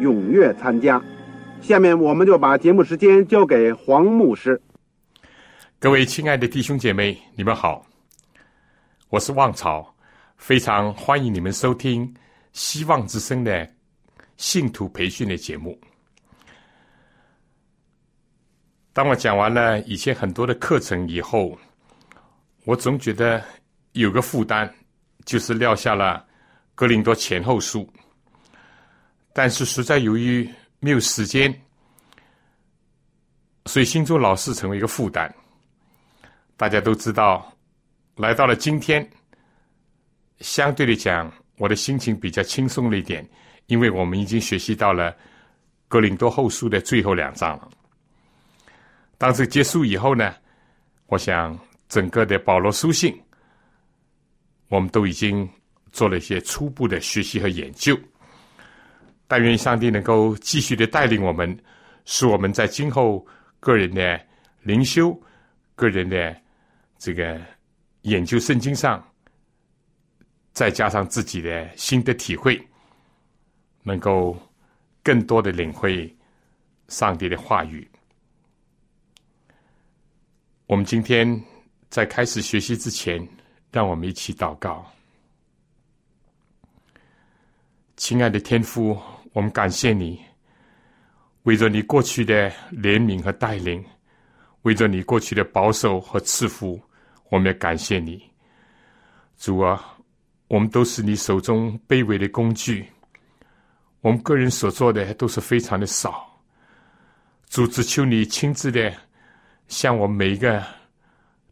踊跃参加。下面我们就把节目时间交给黄牧师。各位亲爱的弟兄姐妹，你们好，我是旺草，非常欢迎你们收听希望之声的信徒培训的节目。当我讲完了以前很多的课程以后。我总觉得有个负担，就是撂下了《格林多前后书》，但是实在由于没有时间，所以心中老是成为一个负担。大家都知道，来到了今天，相对的讲，我的心情比较轻松了一点，因为我们已经学习到了《格林多后书》的最后两章了。当这结束以后呢，我想。整个的保罗书信，我们都已经做了一些初步的学习和研究。但愿上帝能够继续的带领我们，使我们在今后个人的灵修、个人的这个研究圣经上，再加上自己的新的体会，能够更多的领会上帝的话语。我们今天。在开始学习之前，让我们一起祷告。亲爱的天父，我们感谢你，为着你过去的怜悯和带领，为着你过去的保守和赐福，我们也感谢你。主啊，我们都是你手中卑微的工具，我们个人所做的都是非常的少。主，只求你亲自的向我们每一个。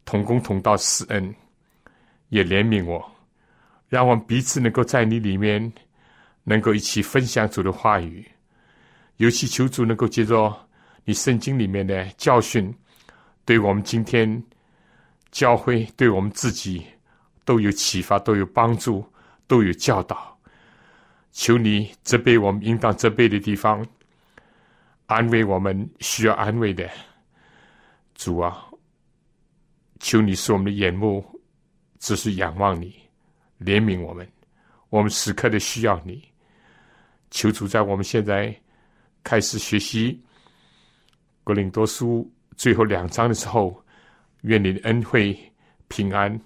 同工同道施恩，也怜悯我，让我们彼此能够在你里面，能够一起分享主的话语。尤其求主能够接着你圣经里面的教训，对我们今天教会，对我们自己都有启发，都有帮助，都有教导。求你责备我们应当责备的地方，安慰我们需要安慰的主啊。求你使我们的眼目只是仰望你，怜悯我们，我们时刻的需要你。求主在我们现在开始学习《格林多书》最后两章的时候，愿你的恩惠平安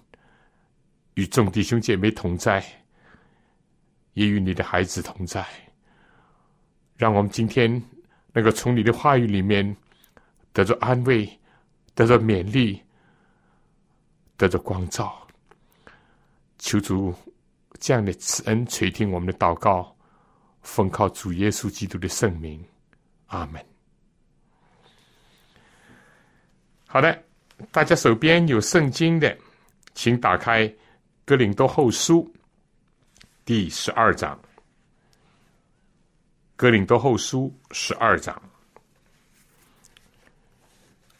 与众弟兄姐妹同在，也与你的孩子同在。让我们今天能够从你的话语里面得着安慰，得着勉励。得着光照，求主这样的慈恩垂听我们的祷告，奉靠主耶稣基督的圣名，阿门。好的，大家手边有圣经的，请打开《哥林多后书》第十二章，《哥林多后书》十二章，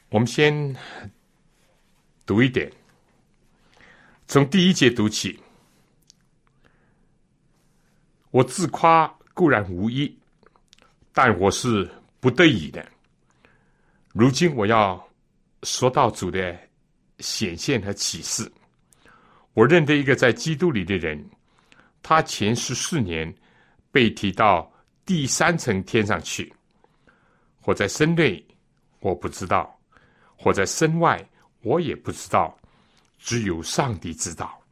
我们先读一点。从第一节读起，我自夸固然无益，但我是不得已的。如今我要说到主的显现和启示。我认得一个在基督里的人，他前十四年被提到第三层天上去，或在身内，我不知道；或在身外，我也不知道。只有上帝知道，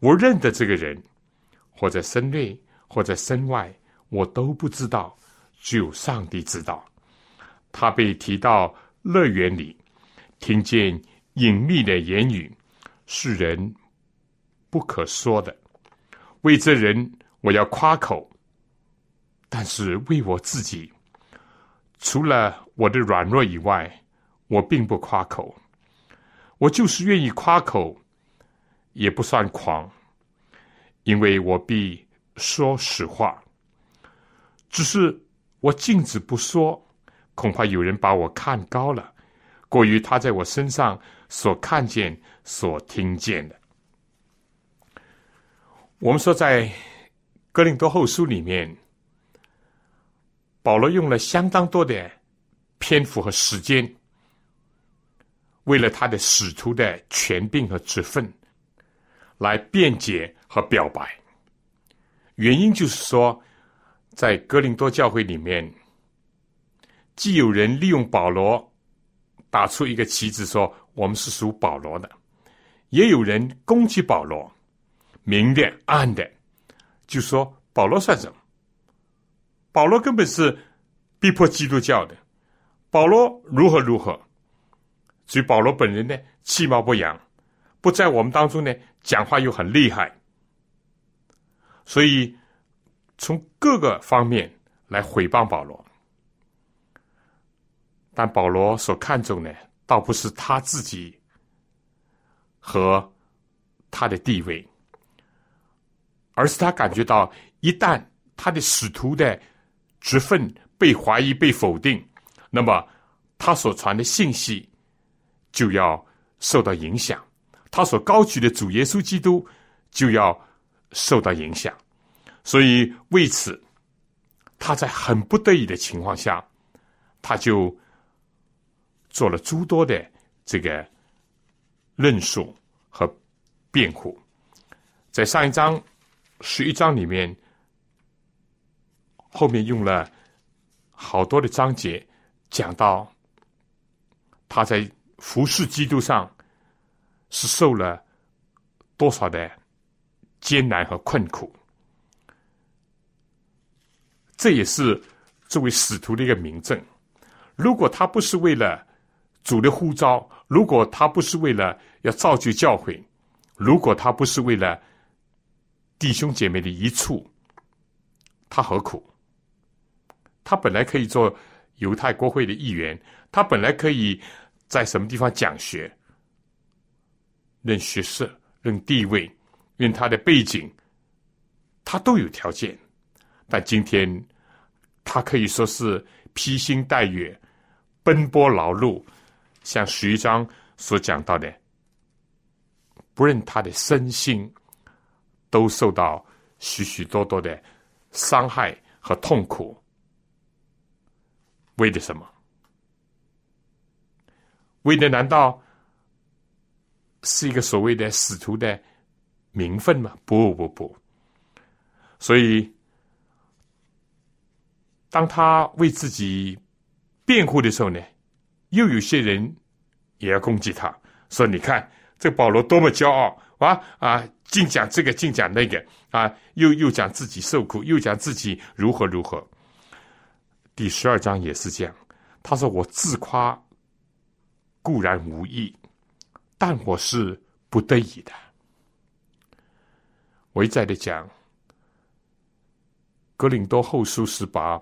我认得这个人，或在身内，或在身外，我都不知道，只有上帝知道。他被提到乐园里，听见隐秘的言语，是人不可说的。为这人，我要夸口；但是为我自己，除了我的软弱以外，我并不夸口。我就是愿意夸口，也不算狂，因为我必说实话。只是我禁止不说。恐怕有人把我看高了，过于他在我身上所看见、所听见的。我们说，在哥林多后书里面，保罗用了相当多的篇幅和时间，为了他的使徒的权柄和职分，来辩解和表白。原因就是说，在哥林多教会里面。既有人利用保罗打出一个旗子，说我们是属保罗的；也有人攻击保罗，明的暗的，就说保罗算什么？保罗根本是逼迫基督教的，保罗如何如何？所以保罗本人呢，其貌不扬，不在我们当中呢，讲话又很厉害，所以从各个方面来毁谤保罗。但保罗所看重的，倒不是他自己和他的地位，而是他感觉到，一旦他的使徒的职分被怀疑、被否定，那么他所传的信息就要受到影响，他所高举的主耶稣基督就要受到影响。所以为此，他在很不得已的情况下，他就。做了诸多的这个论述和辩护，在上一章十一章里面，后面用了好多的章节讲到他在服侍基督上是受了多少的艰难和困苦，这也是作为使徒的一个明证。如果他不是为了主的呼召，如果他不是为了要造就教会，如果他不是为了弟兄姐妹的一处，他何苦？他本来可以做犹太国会的议员，他本来可以在什么地方讲学，论学识、论地位、论他的背景，他都有条件。但今天他可以说是披星戴月，奔波劳碌。像徐章所讲到的，不论他的身心都受到许许多多的伤害和痛苦，为的什么？为的难道是一个所谓的使徒的名分吗？不不不。所以，当他为自己辩护的时候呢？又有些人也要攻击他，说：“你看这保罗多么骄傲啊啊！净讲这个，净讲那个啊！又又讲自己受苦，又讲自己如何如何。”第十二章也是这样，他说：“我自夸固然无益，但我是不得已的。”我一再的讲，格林多后书是把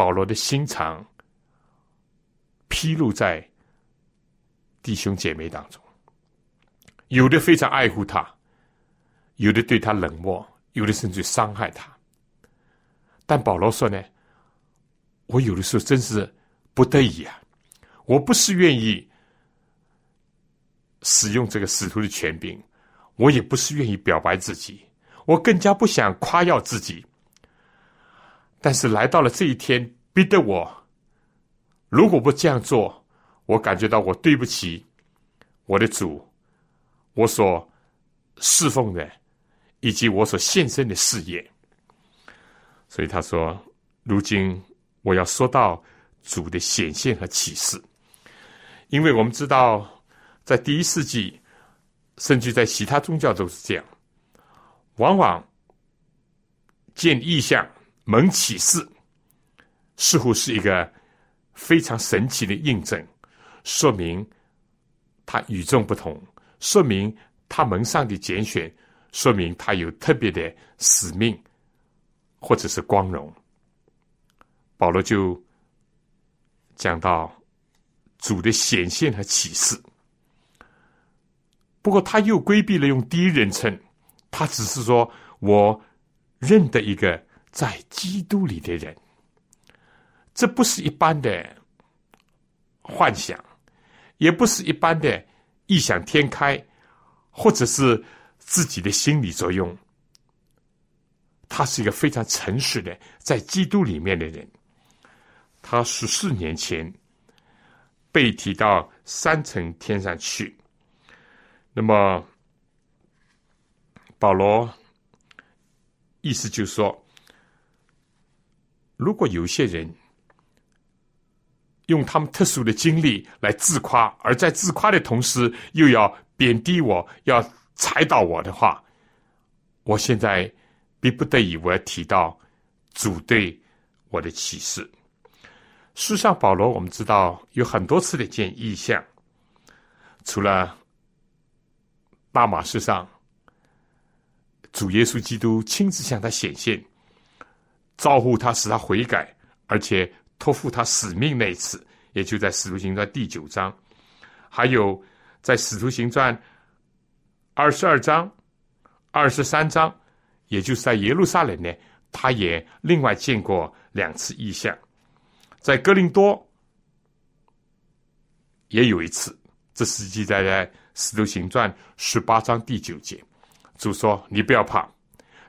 保罗的心肠。披露在弟兄姐妹当中，有的非常爱护他，有的对他冷漠，有的甚至伤害他。但保罗说呢：“我有的时候真是不得已啊，我不是愿意使用这个使徒的权柄，我也不是愿意表白自己，我更加不想夸耀自己。但是来到了这一天，逼得我。”如果不这样做，我感觉到我对不起我的主，我所侍奉的，以及我所献身的事业。所以他说：“如今我要说到主的显现和启示，因为我们知道，在第一世纪，甚至在其他宗教都是这样，往往见异象、蒙启示，似乎是一个非常神奇的印证，说明他与众不同，说明他蒙上的拣选，说明他有特别的使命或者是光荣。保罗就讲到主的显现和启示，不过他又规避了用第一人称，他只是说我。认得一个在基督里的人，这不是一般的幻想，也不是一般的异想天开，或者是自己的心理作用。他是一个非常诚实的在基督里面的人。他十四年前被提到三层天上去，那么保罗。意思就是说，如果有些人用他们特殊的经历来自夸，而在自夸的同时又要贬低我、要踩倒我的话，我现在逼不得已，我要提到主对我的启示。书上保罗，我们知道有很多次的见异象，除了大马士上。主耶稣基督亲自向他显现，招呼他，使他悔改，而且托付他使命那一次，也就在《使徒行传》第九章；还有在《使徒行传》二十二章、二十三章，也就是在耶路撒冷呢，他也另外见过两次异象。在哥林多也有一次，这是记载在《使徒行传》十八章第九节。主说：“你不要怕，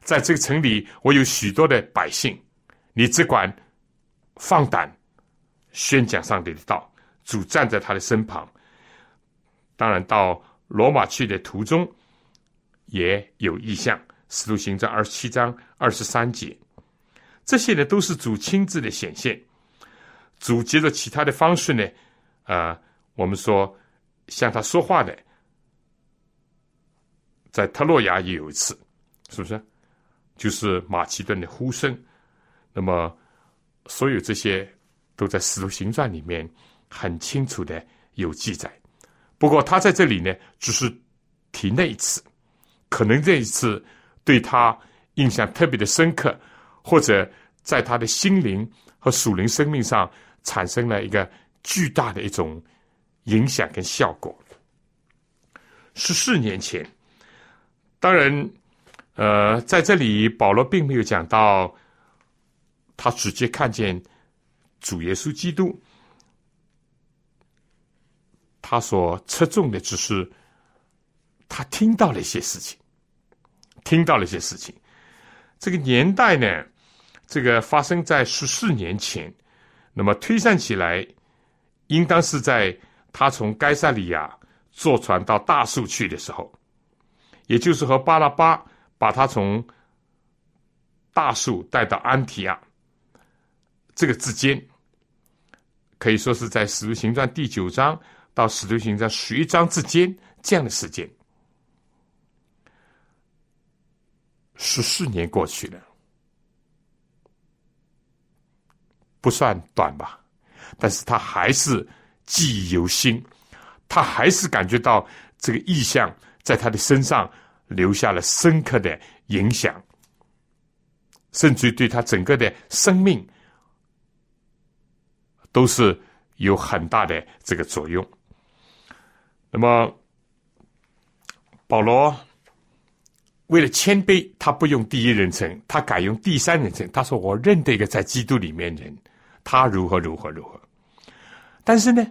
在这个城里，我有许多的百姓，你只管放胆宣讲上帝的道。”主站在他的身旁。当然，到罗马去的途中也有意象，《使徒行传》二十七章二十三节，这些呢都是主亲自的显现。主借着其他的方式呢，啊，我们说向他说话的。在特洛亚也有一次，是不是？就是马其顿的呼声。那么，所有这些都在《使徒行传》里面很清楚的有记载。不过他在这里呢，只是提那一次，可能这一次对他印象特别的深刻，或者在他的心灵和属灵生命上产生了一个巨大的一种影响跟效果。十四年前。当然，呃，在这里保罗并没有讲到他直接看见主耶稣基督，他所侧重的只是他听到了一些事情，听到了一些事情。这个年代呢，这个发生在十四年前，那么推算起来，应当是在他从该萨利亚坐船到大树去的时候。也就是和巴拉巴把他从大树带到安提亚，这个之间可以说是在《使徒行传》第九章到《使徒行传》十一章之间这样的时间，十四年过去了，不算短吧？但是他还是记忆犹新，他还是感觉到这个意象在他的身上。留下了深刻的影响，甚至于对他整个的生命都是有很大的这个作用。那么，保罗为了谦卑，他不用第一人称，他改用第三人称。他说：“我认得一个在基督里面人，他如何如何如何。”但是呢，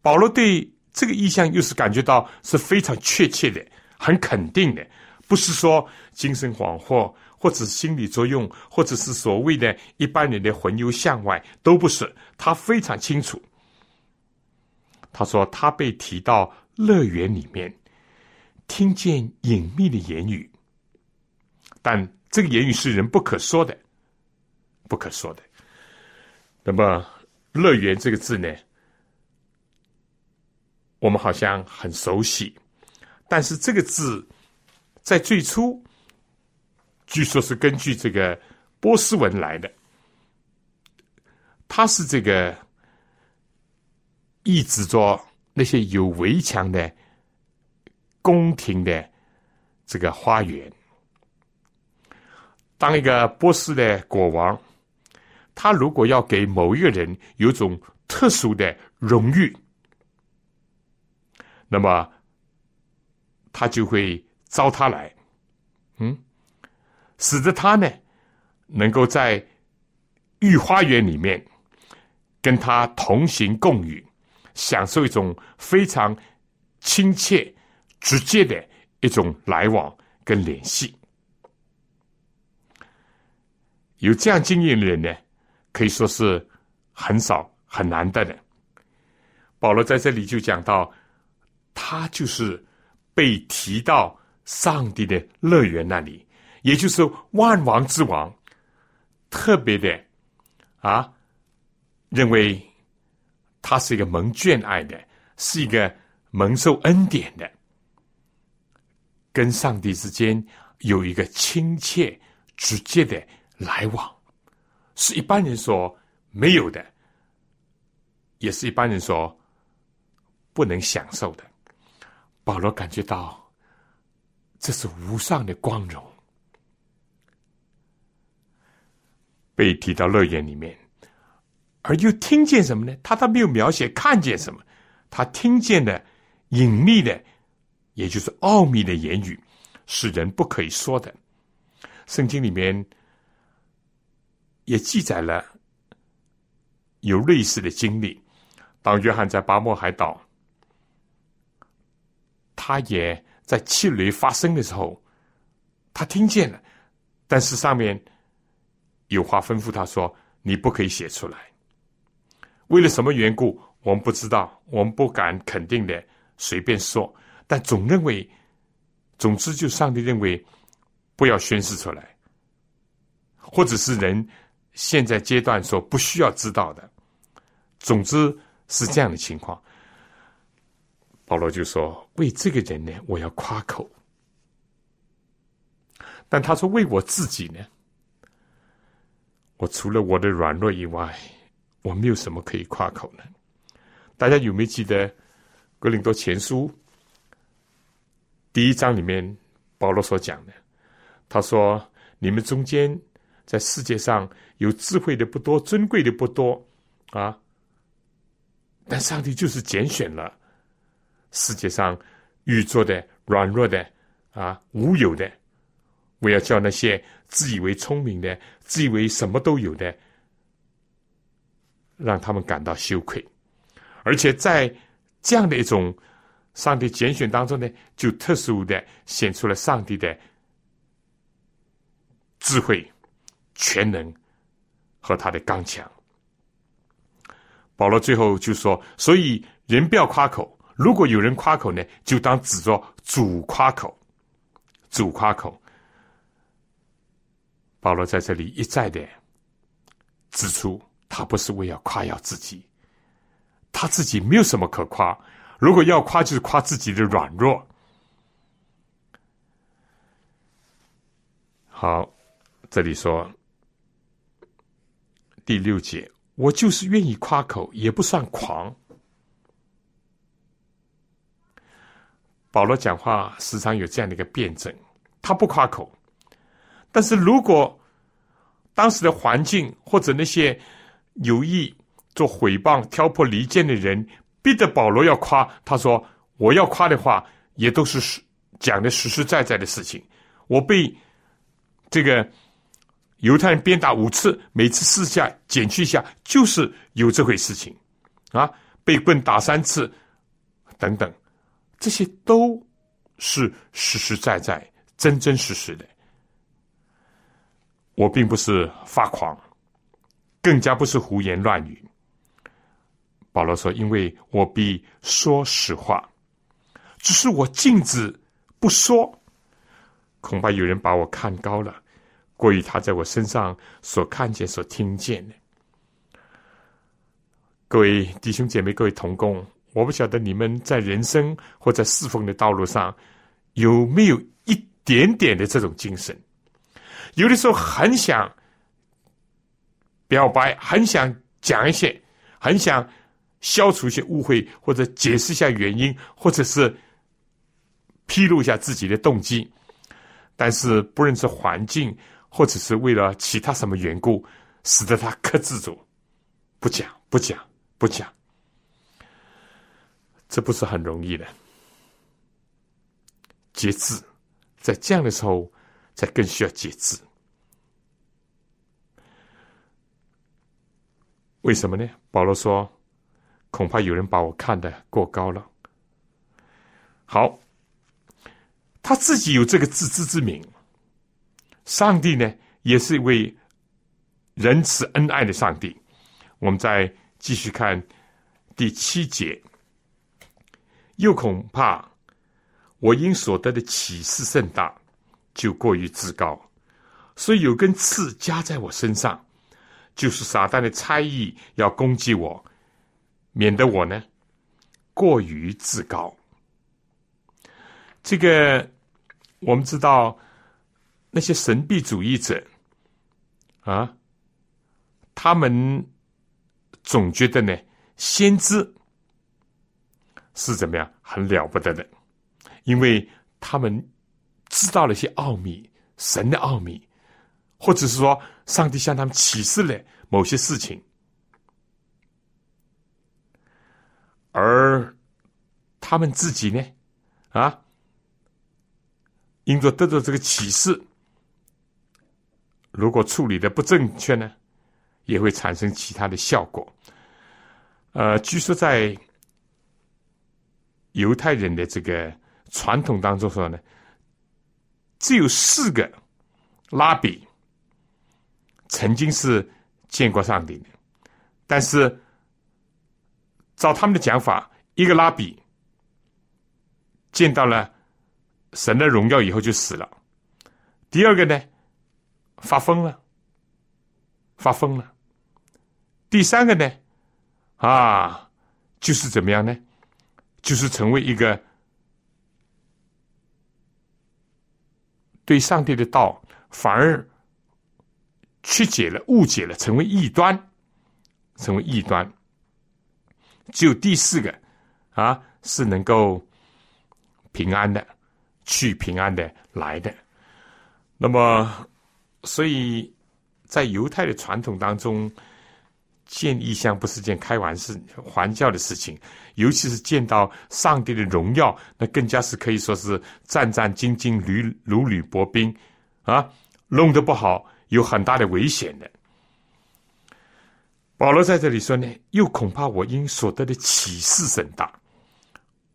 保罗对这个意向又是感觉到是非常确切的。很肯定的，不是说精神恍惚，或者心理作用，或者是所谓的一般人的魂游向外，都不是。他非常清楚。他说他被提到乐园里面，听见隐秘的言语，但这个言语是人不可说的，不可说的。那么“乐园”这个字呢，我们好像很熟悉。但是这个字，在最初据说是根据这个波斯文来的，它是这个抑制着那些有围墙的宫廷的这个花园。当一个波斯的国王，他如果要给某一个人有种特殊的荣誉，那么他就会招他来，嗯，使得他呢能够在御花园里面跟他同行共语，享受一种非常亲切、直接的一种来往跟联系。有这样经验的人呢，可以说是很少很难得的。保罗在这里就讲到，他就是被提到上帝的乐园那里，也就是万王之王，特别的啊，认为他是一个蒙眷爱的，是一个蒙受恩典的，跟上帝之间有一个亲切直接的。来往是一般人所没有的，也是一般人所不能享受的。保罗感觉到这是无上的光荣，被提到乐园里面，而又听见什么呢？他他没有描写看见什么，他听见的隐秘的，也就是奥秘的言语，是人不可以说的。圣经里面。也记载了有类似的经历。当约翰在巴莫海岛，他也在气雷发生的时候，他听见了，但是上面有话吩咐他说：“你不可以写出来。”为了什么缘故，我们不知道，我们不敢肯定的随便说，但总认为，总之就上帝认为不要宣示出来，或者是人。现在阶段所不需要知道的，总之是这样的情况。保罗就说：“为这个人呢，我要夸口。”但他说：“为我自己呢，我除了我的软弱以外，我没有什么可以夸口呢。”大家有没有记得《格林多前书》第一章里面保罗所讲的？他说：“你们中间。”在世界上有智慧的不多，尊贵的不多，啊！但上帝就是拣选了世界上愚拙的、软弱的、啊无有的，我要叫那些自以为聪明的、自以为什么都有的，让他们感到羞愧。而且在这样的一种上帝拣选当中呢，就特殊的显出了上帝的智慧。全能和他的刚强，保罗最后就说：“所以人不要夸口，如果有人夸口呢，就当指着主夸口，主夸口。”保罗在这里一再的指出，他不是为了夸耀自己，他自己没有什么可夸，如果要夸，就是夸自己的软弱。好，这里说。第六节，我就是愿意夸口，也不算狂。保罗讲话时常有这样的一个辩证，他不夸口，但是如果当时的环境或者那些有意做诽谤、挑拨离间的人逼着保罗要夸，他说：“我要夸的话，也都是实讲的实实在在的事情。我被这个。”犹太人鞭打五次，每次四下减去一下，就是有这回事情，啊，被棍打三次，等等，这些都是实实在在、真真实实的。我并不是发狂，更加不是胡言乱语。保罗说：“因为我必说实话，只是我禁止不说，恐怕有人把我看高了。”过于他在我身上所看见、所听见的，各位弟兄姐妹、各位同工，我不晓得你们在人生或在侍奉的道路上有没有一点点的这种精神。有的时候很想表白，很想讲一些，很想消除一些误会，或者解释一下原因，或者是披露一下自己的动机。但是，不论是环境，或者是为了其他什么缘故，使得他克制住，不讲，不讲，不讲，这不是很容易的。节制，在这样的时候，才更需要节制。为什么呢？保罗说：“恐怕有人把我看得过高了。”好。他自己有这个自知之明，上帝呢也是一位仁慈恩爱的上帝。我们再继续看第七节，又恐怕我因所得的启示甚大，就过于自高，所以有根刺加在我身上，就是撒旦的猜疑要攻击我，免得我呢过于自高。这个。我们知道那些神秘主义者啊，他们总觉得呢，先知是怎么样很了不得的，因为他们知道了一些奥秘，神的奥秘，或者是说上帝向他们启示了某些事情，而他们自己呢，啊。因着得到这个启示，如果处理的不正确呢，也会产生其他的效果。呃，据说在犹太人的这个传统当中说呢，只有四个拉比曾经是见过上帝的，但是照他们的讲法，一个拉比见到了。神的荣耀以后就死了。第二个呢，发疯了，发疯了。第三个呢，啊，就是怎么样呢？就是成为一个对上帝的道反而曲解了、误解了，成为异端，成为异端。只有第四个啊，是能够平安的。去平安的来的，那么，所以在犹太的传统当中，见异象不是件开玩笑、玩笑的事情，尤其是见到上帝的荣耀，那更加是可以说是战战兢兢、屡如履薄冰啊，弄得不好有很大的危险的。保罗在这里说呢，又恐怕我因所得的启示甚大，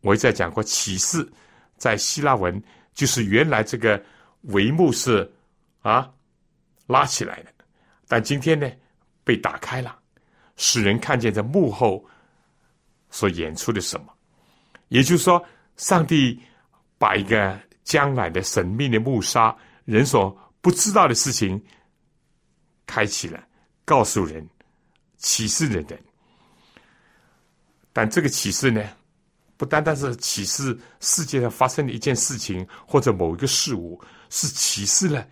我再讲过启示。在希腊文，就是原来这个帷幕是啊拉起来的，但今天呢被打开了，使人看见在幕后所演出的什么。也就是说，上帝把一个将来的神秘的幕杀，人所不知道的事情开启了，告诉人启示人的。但这个启示呢？不单单是启示世界上发生的一件事情或者某一个事物，是启示了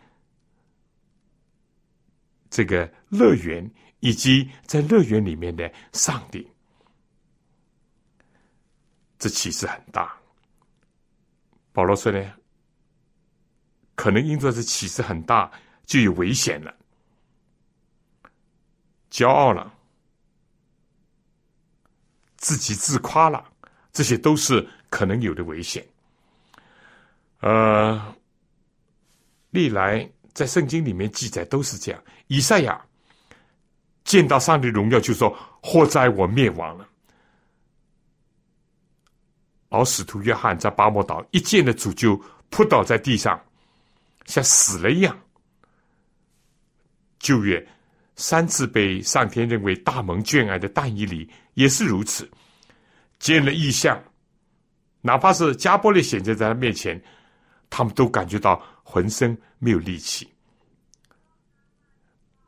这个乐园以及在乐园里面的上帝。这启示很大。保罗说呢，可能因着这启示很大，就有危险了，骄傲了，自己自夸了。这些都是可能有的危险。呃，历来在圣经里面记载都是这样。以赛亚见到上帝荣耀，就说：“祸灾，我灭亡了。”而使徒约翰在巴莫岛一见的主，就扑倒在地上，像死了一样。旧约三次被上天认为大蒙眷爱的但以里也是如此。见了异象，哪怕是加波利显现在他面前，他们都感觉到浑身没有力气，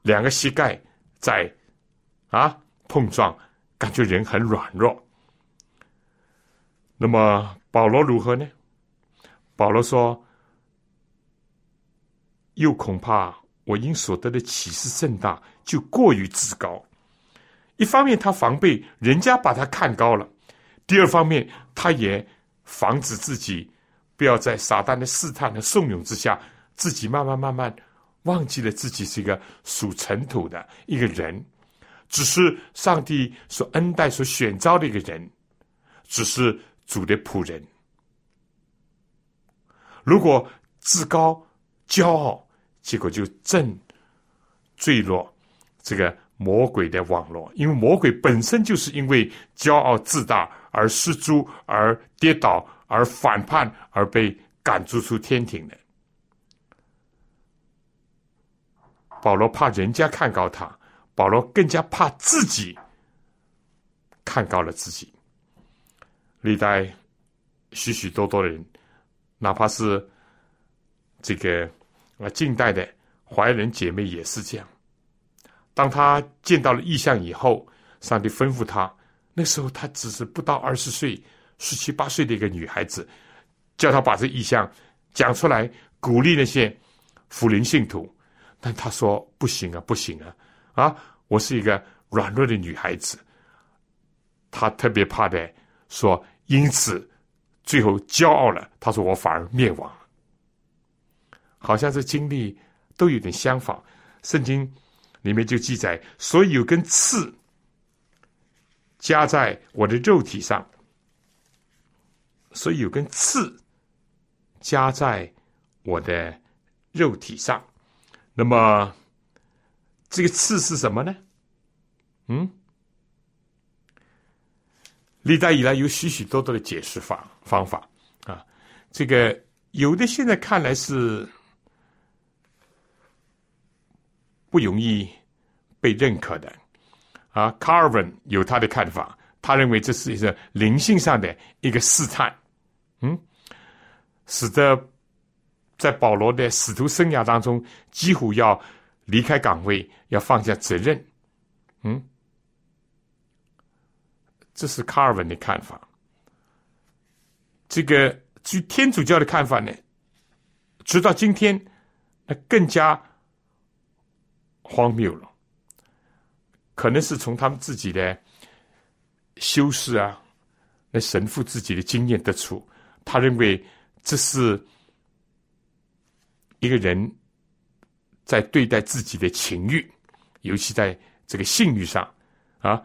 两个膝盖在啊碰撞，感觉人很软弱。那么保罗如何呢？保罗说：“又恐怕我因所得的启示甚大，就过于自高。一方面，他防备人家把他看高了；第二方面，他也防止自己不要在撒旦的试探和怂恿之下，自己慢慢慢慢忘记了自己是一个属尘土的一个人，只是上帝所恩待、所选召的一个人，只是主的仆人。如果自高、骄傲，结果就正坠落这个魔鬼的网络，因为魔鬼本身就是因为骄傲自大而失足、而跌倒、而反叛而被赶逐出天庭的。保罗怕人家看高他，保罗更加怕自己看高了自己。历代许许多多的人，哪怕是这个。啊，近代的怀仁姐妹也是这样。当他见到了异象以后，上帝吩咐他，那时候他只是不到二十岁，十七八岁的一个女孩子，叫他把这异象讲出来，鼓励那些福临信徒。但他说不行啊，不行啊！啊，我是一个软弱的女孩子。她特别怕的说，因此最后骄傲了。她说我反而灭亡。好像这经历都有点相仿，圣经里面就记载，所以有根刺加在我的肉体上，所以有根刺加在我的肉体上。那么这个刺是什么呢？嗯，历代以来有许许多多的解释法方法啊，这个有的现在看来是。不容易被认可的啊，卡尔文有他的看法，他认为这是一个灵性上的一个试探，嗯，使得在保罗的使徒生涯当中，几乎要离开岗位，要放下责任，嗯，这是卡尔文的看法。这个据天主教的看法呢，直到今天，那更加。荒谬了，可能是从他们自己的修饰啊，那神父自己的经验得出，他认为这是一个人在对待自己的情欲，尤其在这个性欲上啊，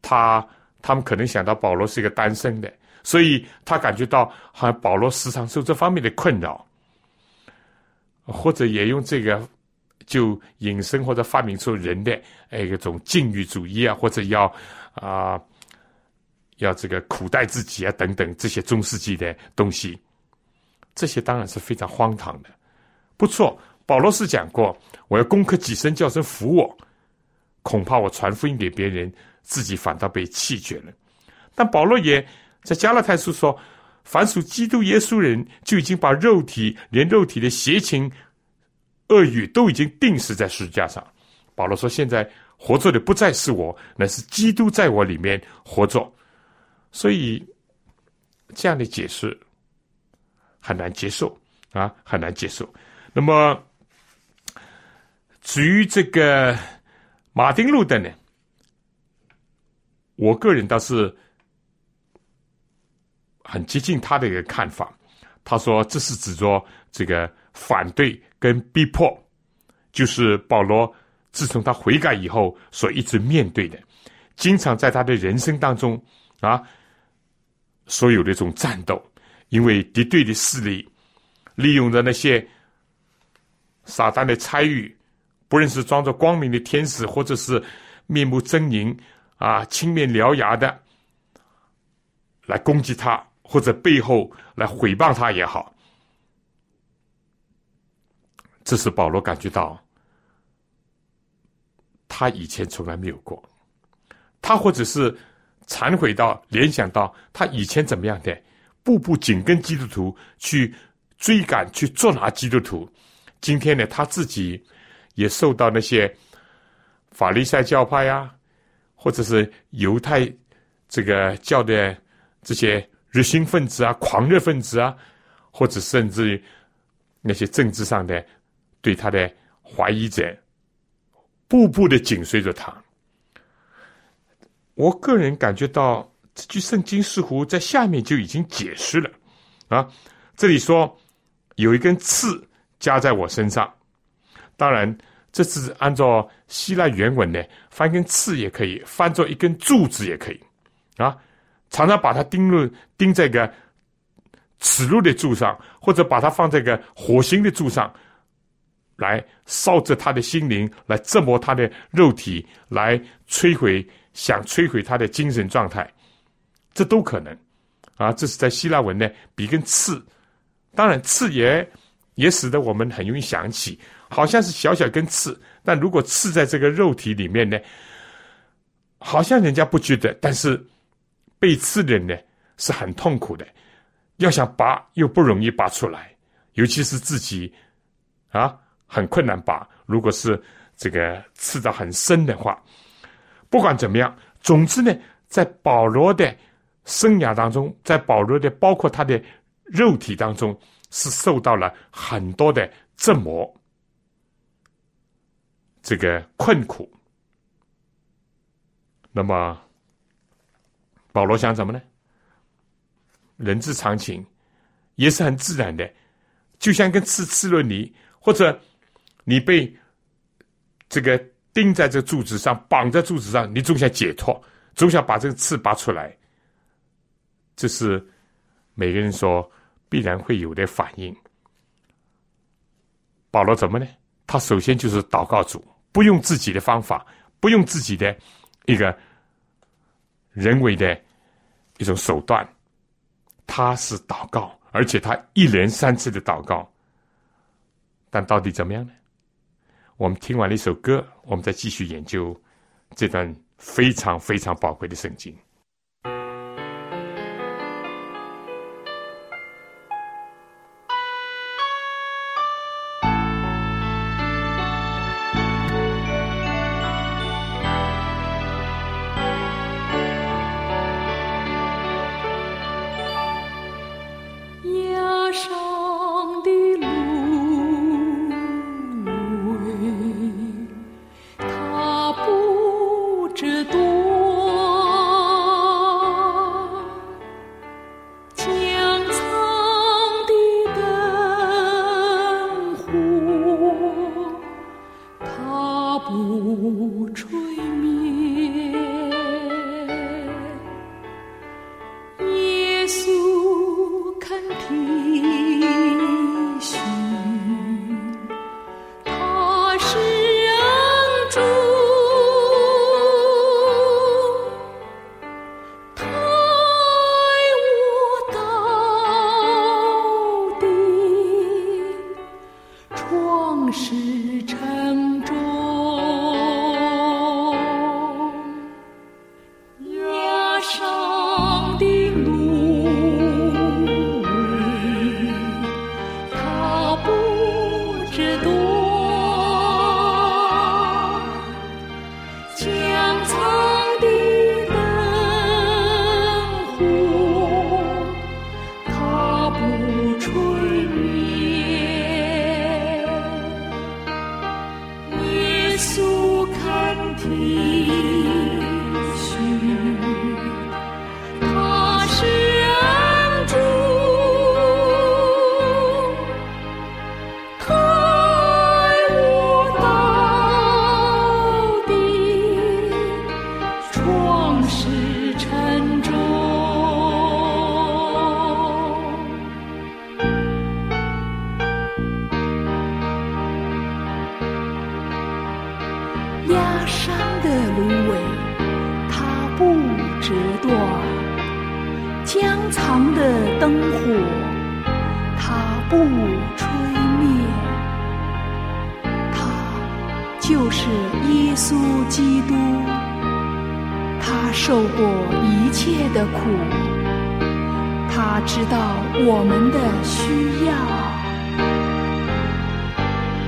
他他们可能想到保罗是一个单身的，所以他感觉到好像保罗时常受这方面的困扰，或者也用这个。就引申或者发明出人的哎一种禁欲主义啊，或者要啊要这个苦待自己啊等等这些中世纪的东西，这些当然是非常荒唐的。不错，保罗是讲过，我要攻克己身，叫声服我，恐怕我传福音给别人，自己反倒被弃绝了。但保罗也在加拉太书说，凡属基督耶稣人，就已经把肉体连肉体的邪情。恶语都已经定死在十字架上。保罗说：“现在活着的不再是我，乃是基督在我里面活着。”所以这样的解释很难接受啊，很难接受。那么至于这个马丁路德呢？我个人倒是很接近他的一个看法。他说：“这是指着这个反对。”跟逼迫，就是保罗自从他悔改以后所一直面对的，经常在他的人生当中啊，所有的这种战斗，因为敌对的势力利用着那些撒旦的参与，不论是装着光明的天使，或者是面目狰狞啊、青面獠牙的来攻击他，或者背后来毁谤他也好。这是保罗感觉到，他以前从来没有过。他或者是忏悔到、联想到他以前怎么样的，步步紧跟基督徒去追赶、去捉拿基督徒。今天呢，他自己也受到那些法利赛教派呀，或者是犹太这个教的这些热心分子啊、狂热分子啊，或者甚至于那些政治上的。对他的怀疑者，步步的紧随着他。我个人感觉到这句圣经似乎在下面就已经解释了啊，这里说有一根刺加在我身上，当然这是按照希腊原文呢，翻根刺也可以，翻作一根柱子也可以啊，常常把它钉入钉在个耻辱的柱上，或者把它放在个火星的柱上，来烧着他的心灵，来折磨他的肉体，来摧毁。想摧毁他的精神状态，这都可能啊！这是在希腊文呢，比根刺，当然刺也也使得我们很容易想起，好像是小小根刺，但如果刺在这个肉体里面呢，好像人家不觉得，但是被刺的人呢是很痛苦的，要想拔又不容易拔出来，尤其是自己啊很困难拔，如果是这个刺到很深的话。不管怎么样，总之呢，在保罗的生涯当中，在保罗的包括他的肉体当中，是受到了很多的折磨，这个困苦。那么，保罗想怎么呢？人之常情，也是很自然的，就像跟刺刺了你，或者你被这个。钉在这柱子上，绑在柱子上，你总想解脱，总想把这个刺拔出来。这是每个人说必然会有的反应。保罗怎么呢？他首先就是祷告主，不用自己的方法，不用自己的一个人为的一种手段，他是祷告，而且他一连三次的祷告。但到底怎么样呢？我们听完了一首歌，我们再继续研究这段非常非常宝贵的圣经。素看天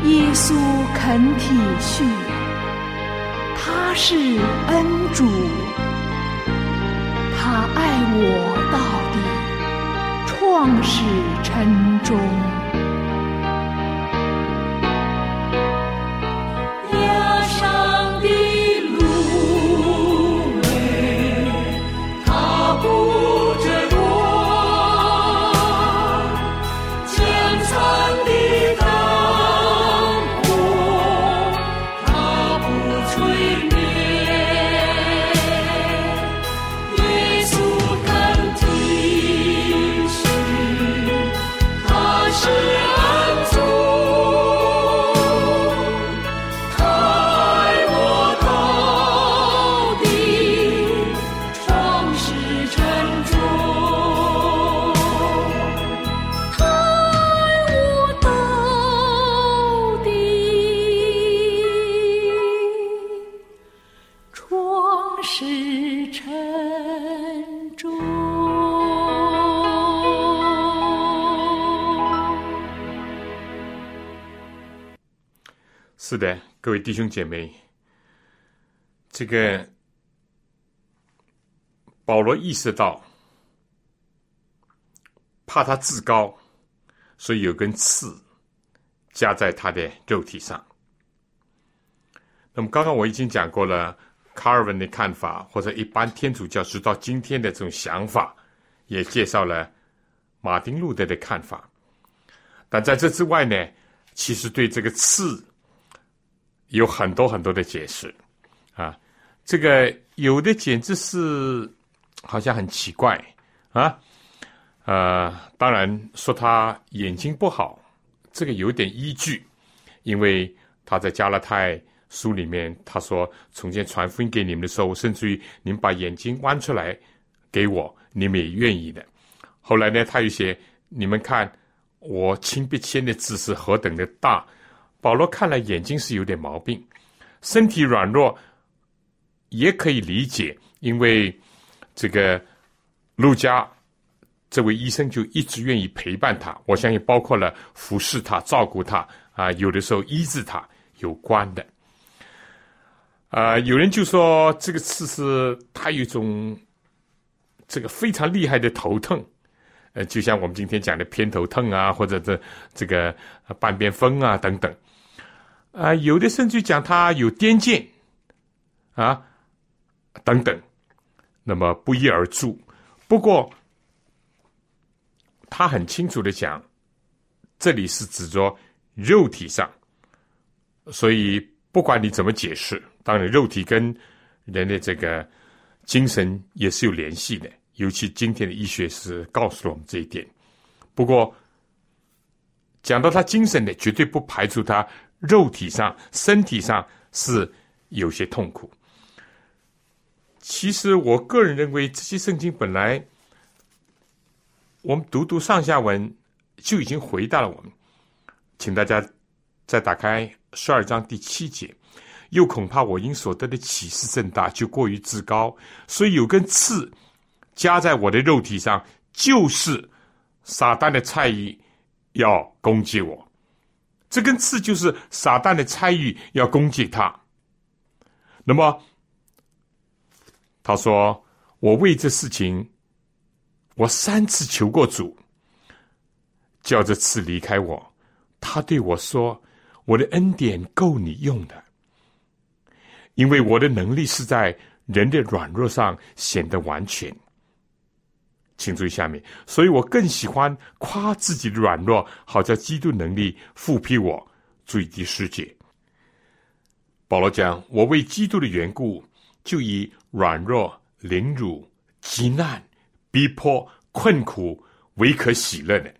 耶稣肯体恤，他是恩主，他爱我到底，创始真中。弟兄姐妹，这个保罗意识到，怕他自高，所以有根刺加在他的肉体上。那么，刚刚我已经讲过了，卡尔文的看法，或者一般天主教直到今天的这种想法，也介绍了马丁路德的看法。但在这之外呢，其实对这个刺。有很多很多的解释，啊，这个有的简直是好像很奇怪啊，呃，当然说他眼睛不好，这个有点依据，因为他在加拉太书里面他说，从前传福音给你们的时候，甚至于你们把眼睛弯出来给我，你们也愿意的。后来呢，他有些你们看我亲笔签的字是何等的大。保罗看来眼睛是有点毛病，身体软弱也可以理解，因为这个陆家这位医生就一直愿意陪伴他。我相信包括了服侍他、照顾他啊，有的时候医治他有关的。啊，有人就说这个刺是他有一种这个非常厉害的头痛。呃，就像我们今天讲的偏头痛啊，或者这这个半边风啊等等，啊，有的甚至讲他有癫痫啊等等，那么不一而足。不过他很清楚的讲，这里是指着肉体上，所以不管你怎么解释，当然肉体跟人的这个精神也是有联系的。尤其今天的医学是告诉了我们这一点。不过，讲到他精神的，绝对不排除他肉体上、身体上是有些痛苦。其实，我个人认为，这些圣经本来我们读读上下文就已经回答了我们。请大家再打开十二章第七节，又恐怕我因所得的启示甚大，就过于自高，所以有根刺。加在我的肉体上，就是撒旦的猜疑要攻击我。这根刺就是撒旦的猜疑要攻击他。那么他说：“我为这事情，我三次求过主，叫这刺离开我。他对我说：‘我的恩典够你用的，因为我的能力是在人的软弱上显得完全。’”请注意下面，所以我更喜欢夸自己的软弱，好叫基督能力复辟我。注意第十节，保罗讲：“我为基督的缘故，就以软弱、凌辱、极难、逼迫、困苦为可喜乐的。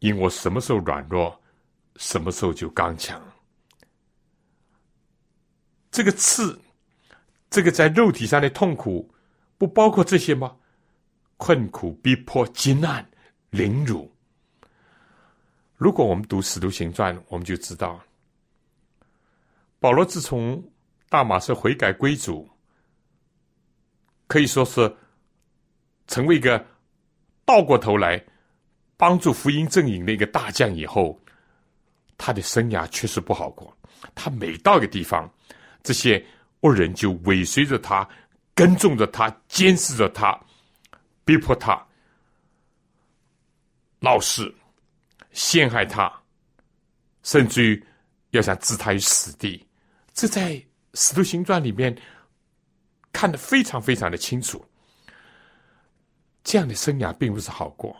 因我什么时候软弱，什么时候就刚强。这个刺，这个在肉体上的痛苦，不包括这些吗？”困苦、逼迫、极难、凌辱。如果我们读《使徒行传》，我们就知道，保罗自从大马士悔改归主，可以说是成为一个倒过头来帮助福音正营的一个大将以后，他的生涯确实不好过。他每到一个地方，这些恶人就尾随着他，跟踪着他，监视着他。逼迫他，闹事，陷害他，甚至于要想置他于死地，这在《使徒行传》里面看得非常非常的清楚。这样的生涯并不是好过，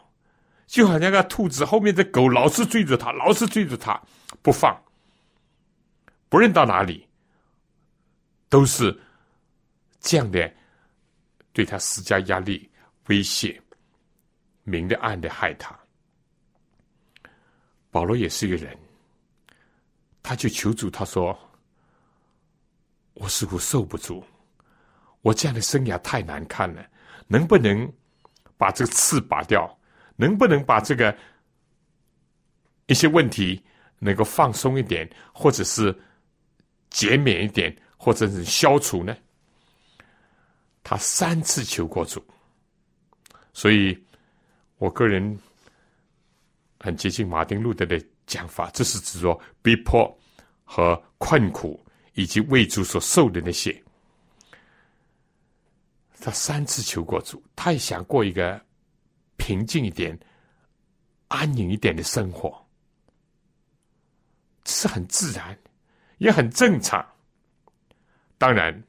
就好像个兔子后面的狗老是追着他，老是追着他不放，不论到哪里，都是这样的对他施加压力。威胁，明的暗的害他。保罗也是一个人，他就求主，他说：“我似乎受不住，我这样的生涯太难看了，能不能把这个刺拔掉？能不能把这个一些问题能够放松一点，或者是减免一点，或者是消除呢？”他三次求过主，所以我个人很接近马丁路德的讲法，这是指说逼迫和困苦以及为主所受的那些。他三次求过主，他也想过一个平静一点、安宁一点的生活，是很自然，也很正常。当然。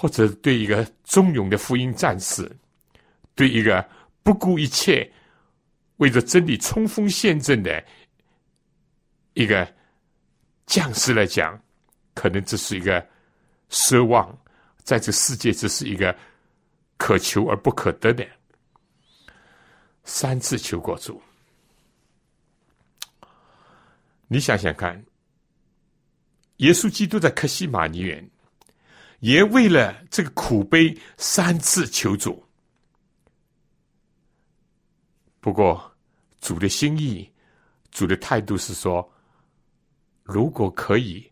或者对一个忠勇的福音战士，对一个不顾一切为着真理冲锋陷阵的一个将士来讲，可能这是一个奢望，在这世界这是一个可求而不可得的。三次求过主，你想想看，耶稣基督在克西马尼园。也为了这个苦悲三次求主，不过主的心意，主的态度是说，如果可以，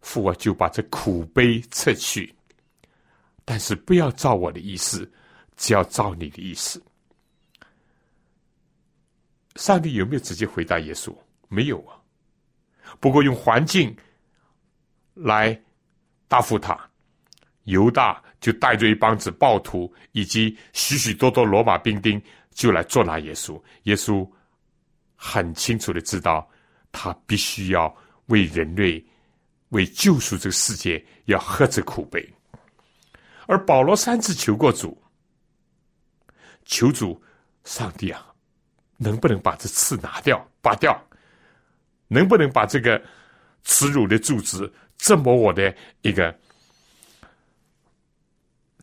父啊就把这苦悲撤去，但是不要照我的意思，只要照你的意思。上帝有没有直接回答耶稣？没有啊。不过用环境来答复他。犹大就带着一帮子暴徒，以及许许多多罗马兵丁，就来捉拿耶稣。耶稣很清楚的知道，他必须要为人类、为救赎这个世界，要喝这苦杯。而保罗三次求过主，求主，上帝啊，能不能把这刺拿掉、拔掉？能不能把这个耻辱的柱子折磨我的一个？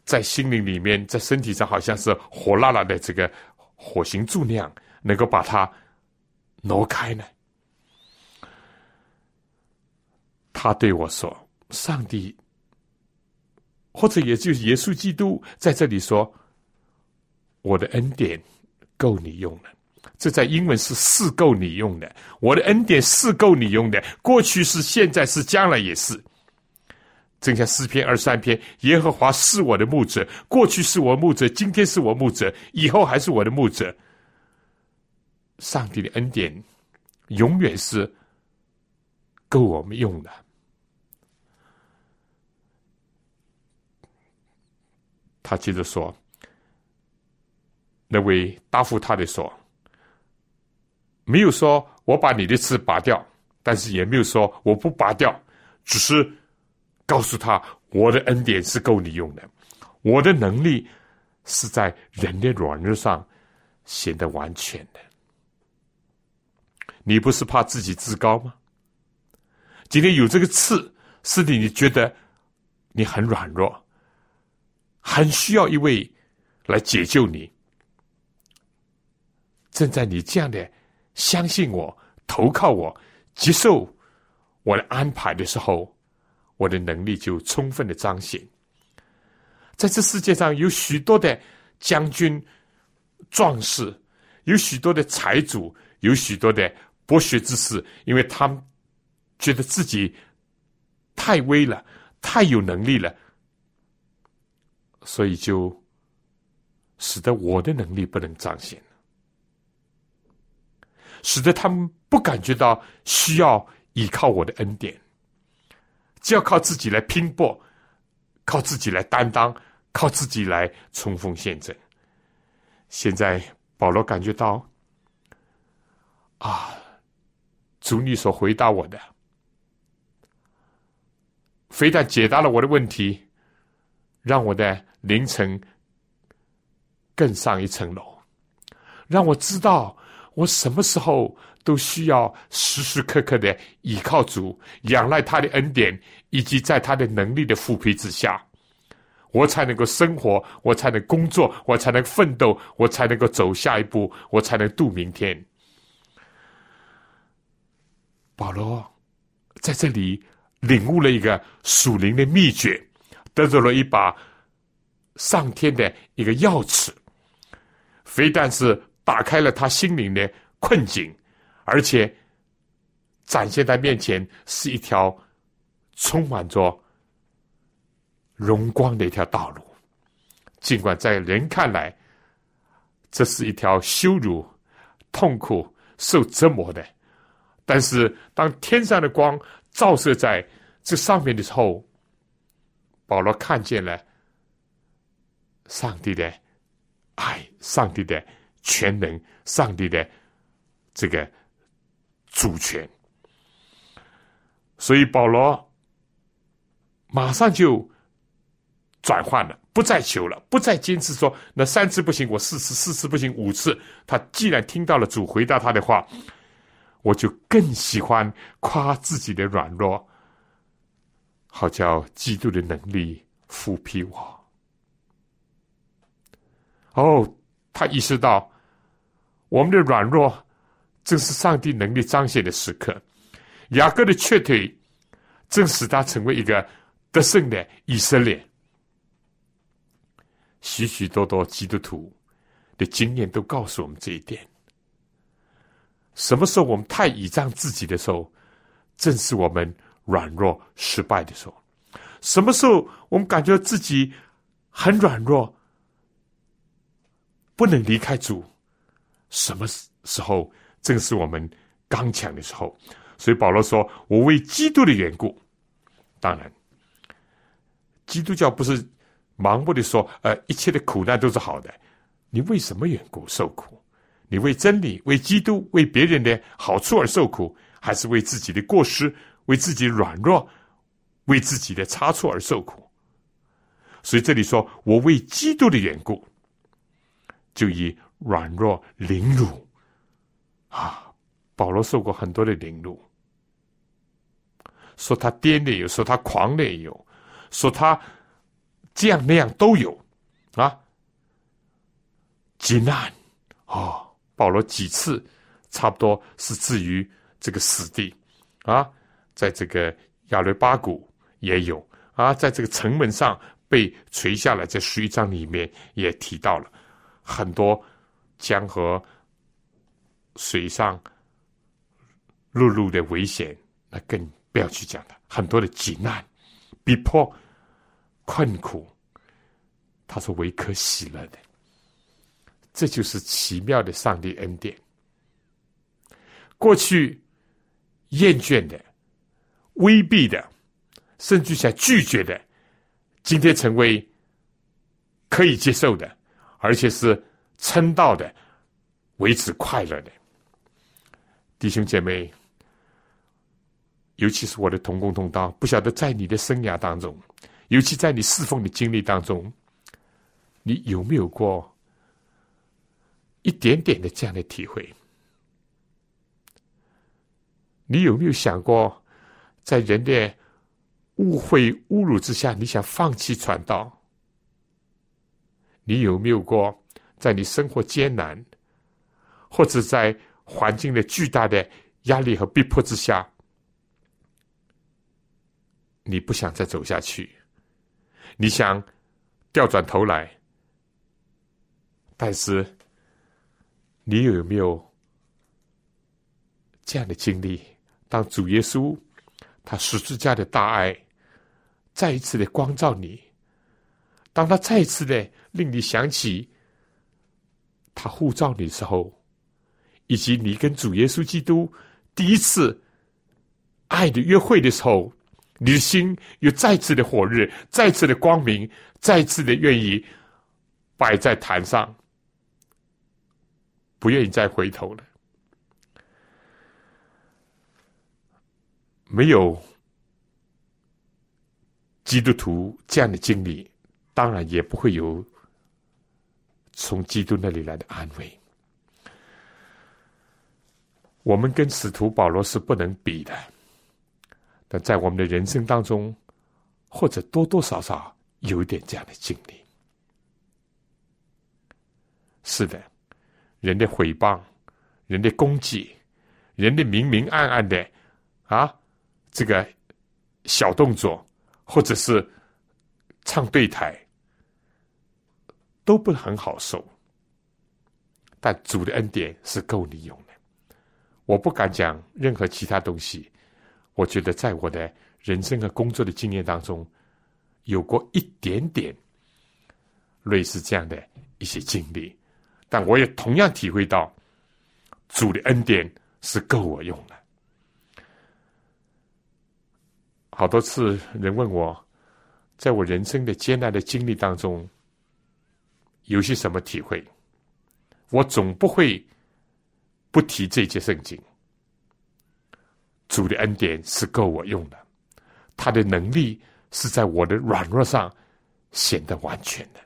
在心灵里面，在身体上，好像是火辣辣的这个火星柱那样，能够把它挪开呢？他对我说：“上帝，或者也就是耶稣基督在这里说，我的恩典够你用了。这在英文是是够你用的。我的恩典是够你用的，过去是，现在是，将来也是。”剩下四篇、二三篇，耶和华是我的牧者，过去是我牧者，今天是我牧者，以后还是我的牧者。上帝的恩典永远是够我们用的。他接着说：“那位答复他的说，没有说我把你的刺拔掉，但是也没有说我不拔掉，只是。”告诉他，我的恩典是够你用的，我的能力是在人的软弱上显得完全的。你不是怕自己自高吗？今天有这个刺，是你你觉得你很软弱，很需要一位来解救你。正在你这样的相信我、投靠我、接受我的安排的时候。我的能力就充分的彰显，在这世界上有许多的将军、壮士，有许多的财主，有许多的博学之士，因为他们觉得自己太威了，太有能力了，所以就使得我的能力不能彰显，使得他们不感觉到需要依靠我的恩典。就要靠自己来拼搏，靠自己来担当，靠自己来冲锋陷阵。现在保罗感觉到，啊，主你所回答我的，非但解答了我的问题，让我的凌晨更上一层楼，让我知道我什么时候。都需要时时刻刻的依靠主，仰赖他的恩典，以及在他的能力的抚庇之下，我才能够生活，我才能工作，我才能奋斗，我才能够走下一步，我才能度明天。保罗在这里领悟了一个属灵的秘诀，得到了一把上天的一个钥匙，非但是打开了他心灵的困境。而且，展现在面前是一条充满着荣光的一条道路。尽管在人看来，这是一条羞辱、痛苦、受折磨的，但是当天上的光照射在这上面的时候，保罗看见了上帝的爱，上帝的全能，上帝的这个主权。所以保罗马上就转换了，不再求了，不再坚持说那三次不行，我四次，四次不行，五次。他既然听到了主回答他的话，我就更喜欢夸自己的软弱，好叫基督的能力抚庇我。哦，他意识到我们的软弱正是上帝能力彰显的时刻。雅各的瘸腿，正使他成为一个得胜的以色列。许许多多基督徒的经验都告诉我们这一点。什么时候我们太倚仗自己的时候，正是我们软弱失败的时候；什么时候我们感觉自己很软弱，不能离开主，什么时候正是我们刚强的时候。所以保罗说：“我为基督的缘故，当然，基督教不是盲目的说，呃，一切的苦难都是好的。你为什么缘故受苦？你为真理、为基督、为别人的好处而受苦，还是为自己的过失、为自己软弱、为自己的差错而受苦？所以这里说我为基督的缘故，就以软弱凌辱啊。”保罗受过很多的凌辱，说他癫的有，说他狂的也有，说他这样那样都有啊。极难哦，保罗几次差不多是置于这个死地啊，在这个亚雷巴谷也有啊，在这个城门上被垂下来，在十一章里面也提到了很多江河水上。陆路的危险，那更不要去讲了。很多的急难、逼迫、困苦，他是唯可喜乐的。这就是奇妙的上帝恩典。过去厌倦的、威逼的，甚至想拒绝的，今天成为可以接受的，而且是称道的、维持快乐的弟兄姐妹。尤其是我的同工同道，不晓得在你的生涯当中，尤其在你侍奉的经历当中，你有没有过一点点的这样的体会？你有没有想过，在人的误会、侮辱之下，你想放弃传道？你有没有过在你生活艰难，或者在环境的巨大的压力和逼迫之下？你不想再走下去，你想调转头来，但是你有没有这样的经历？当主耶稣他十字架的大爱再一次的光照你，当他再一次的令你想起他护照你的时候，以及你跟主耶稣基督第一次爱的约会的时候。你的心有再次的火热，再次的光明，再次的愿意摆在坛上，不愿意再回头了。没有基督徒这样的经历，当然也不会有从基督那里来的安慰。我们跟使徒保罗是不能比的。但在我们的人生当中，或者多多少少有一点这样的经历。是的，人的诽谤、人的攻击、人的明明暗暗的啊，这个小动作，或者是唱对台，都不是很好受。但主的恩典是够你用的，我不敢讲任何其他东西。我觉得，在我的人生和工作的经验当中，有过一点点类似这样的一些经历，但我也同样体会到主的恩典是够我用的。好多次人问我，在我人生的艰难的经历当中，有些什么体会？我总不会不提这节圣经。主的恩典是够我用的，他的能力是在我的软弱上显得完全的。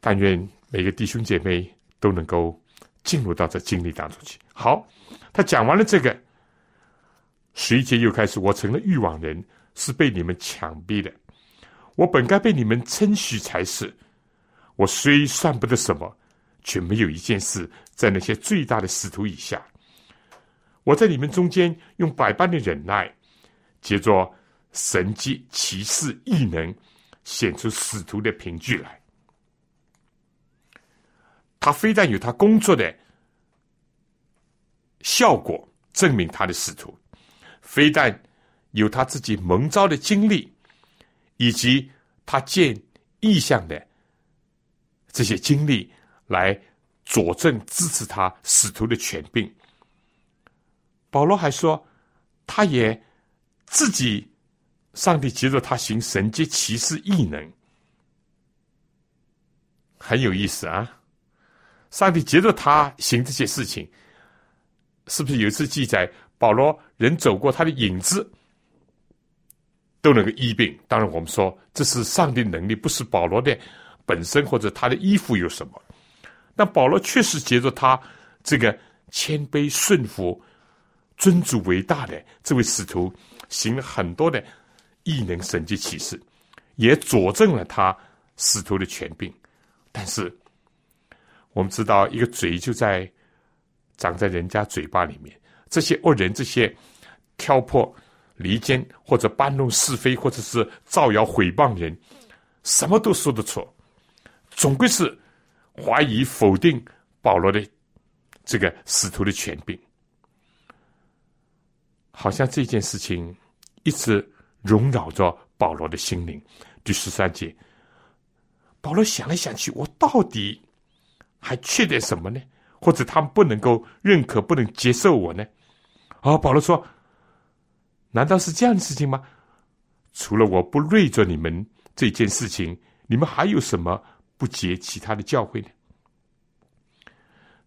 但愿每个弟兄姐妹都能够进入到这经历当中去。好，他讲完了这个，十一节又开始，我成了欲望人，是被你们强逼的。我本该被你们称许才是，我虽算不得什么。却没有一件事在那些最大的使徒以下。我在你们中间用百般的忍耐，接着神迹奇事异能，显出使徒的凭据来。他非但有他工作的效果证明他的使徒，非但有他自己蒙召的经历，以及他见异象的这些经历。来佐证支持他使徒的权柄。保罗还说，他也自己，上帝接着他行神迹奇事异能，很有意思啊！上帝接着他行这些事情，是不是有一次记载，保罗人走过他的影子都能够医病？当然，我们说这是上帝能力，不是保罗的本身或者他的衣服有什么。那保罗确实接着他这个谦卑顺服、尊主为大的这位使徒，行了很多的异能神迹启示，也佐证了他使徒的权柄。但是我们知道，一个嘴就在长在人家嘴巴里面，这些恶人、这些挑破离间或者搬弄是非，或者是造谣毁谤人，什么都说得出，总归是。怀疑否定保罗的这个使徒的权柄，好像这件事情一直荣扰着保罗的心灵。第十三节，保罗想来想去，我到底还缺点什么呢？或者他们不能够认可、不能接受我呢？啊，保罗说：“难道是这样的事情吗？除了我不累着你们这件事情，你们还有什么？”不结其他的教会呢？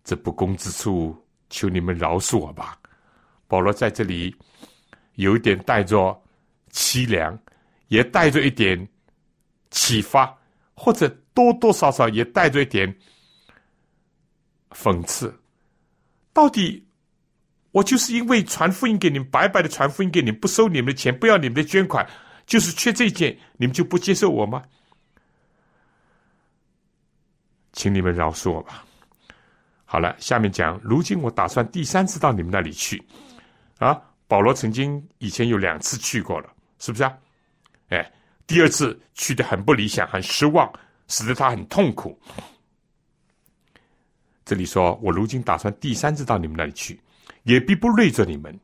这不公之处，求你们饶恕我吧。保罗在这里有一点带着凄凉，也带着一点启发，或者多多少少也带着一点讽刺。到底我就是因为传福音给你们，白白的传福音给你们，不收你们的钱，不要你们的捐款，就是缺这件，你们就不接受我吗？请你们饶恕我吧。好了，下面讲，如今我打算第三次到你们那里去。啊，保罗曾经以前有两次去过了，是不是啊？哎，第二次去的很不理想，很失望，使得他很痛苦。这里说我如今打算第三次到你们那里去，也必不累着你们，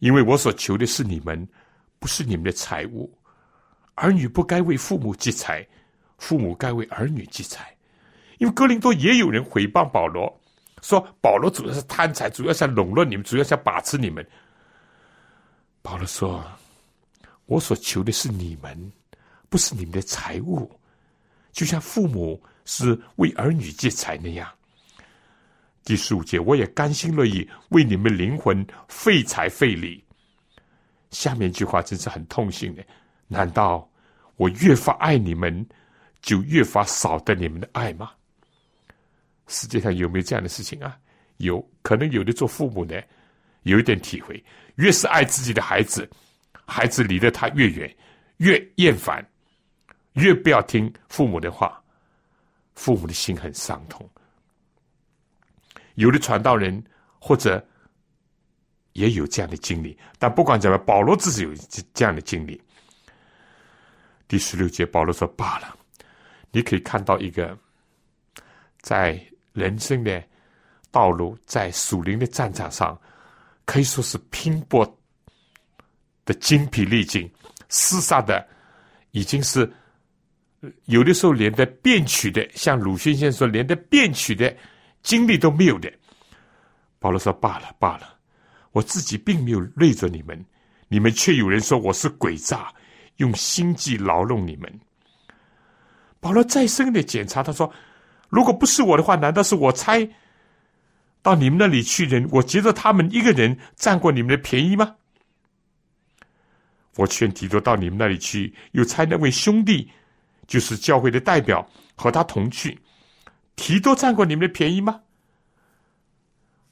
因为我所求的是你们，不是你们的财物。儿女不该为父母积财，父母该为儿女积财。因为哥林多也有人诽谤保罗，说保罗主要是贪财，主要想笼络你们，主要想把持你们。保罗说：“我所求的是你们，不是你们的财物，就像父母是为儿女积财那样。”第十五节，我也甘心乐意为你们灵魂费财费力。下面一句话真是很痛心的，难道我越发爱你们，就越发少得你们的爱吗？世界上有没有这样的事情啊？有可能有的做父母的有一点体会，越是爱自己的孩子，孩子离得他越远，越厌烦，越不要听父母的话，父母的心很伤痛。有的传道人或者也有这样的经历，但不管怎么，保罗自己有这样的经历。第十六节，保罗说：“罢了，你可以看到一个在。”人生的道路在属灵的战场上，可以说是拼搏的精疲力尽，厮杀的已经是有的时候连的变曲的，像鲁迅先生说，连的变曲的精力都没有的。保罗说：“罢了，罢了，我自己并没有累着你们，你们却有人说我是诡诈，用心计劳弄你们。”保罗再深的检查，他说：“如果不是我的话，难道是我猜到你们那里去人？我觉得他们一个人占过你们的便宜吗？我劝提多到你们那里去，又猜那位兄弟就是教会的代表，和他同去，提多占过你们的便宜吗？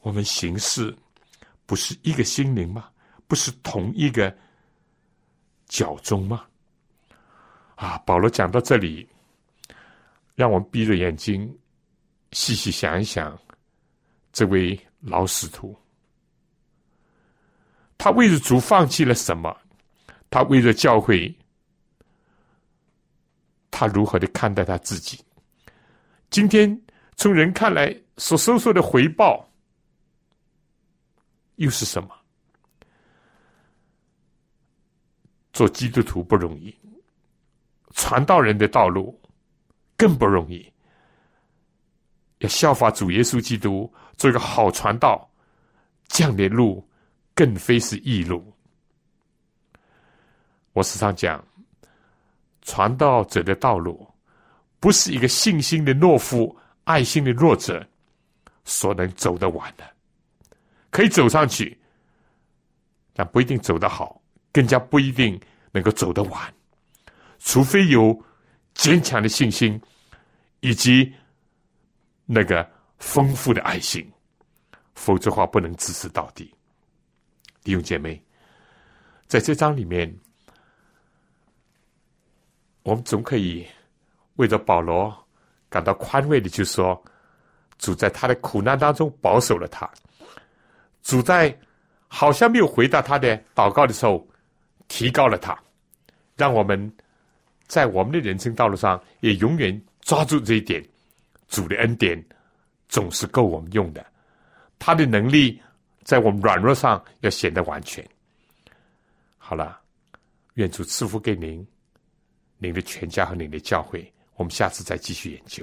我们行事不是一个心灵吗？不是同一个脚中吗？啊，保罗讲到这里。”让我们闭着眼睛，细细想一想，这位老使徒，他为了主放弃了什么？他为了教会，他如何的看待他自己？今天从人看来所收受的回报，又是什么？做基督徒不容易，传道人的道路。更不容易，要效法主耶稣基督，做一个好传道，这样的路更非是易路。我时常讲，传道者的道路，不是一个信心的懦夫、爱心的弱者所能走得完的。可以走上去，但不一定走得好，更加不一定能够走得完，除非有。坚强的信心，以及那个丰富的爱心，否则话不能支持到底。弟兄姐妹，在这章里面，我们总可以为着保罗感到宽慰的，就说主在他的苦难当中保守了他，主在好像没有回答他的祷告的时候提高了他，让我们。在我们的人生道路上，也永远抓住这一点：主的恩典总是够我们用的。他的能力在我们软弱上要显得完全。好了，愿主赐福给您、您的全家和您的教会。我们下次再继续研究。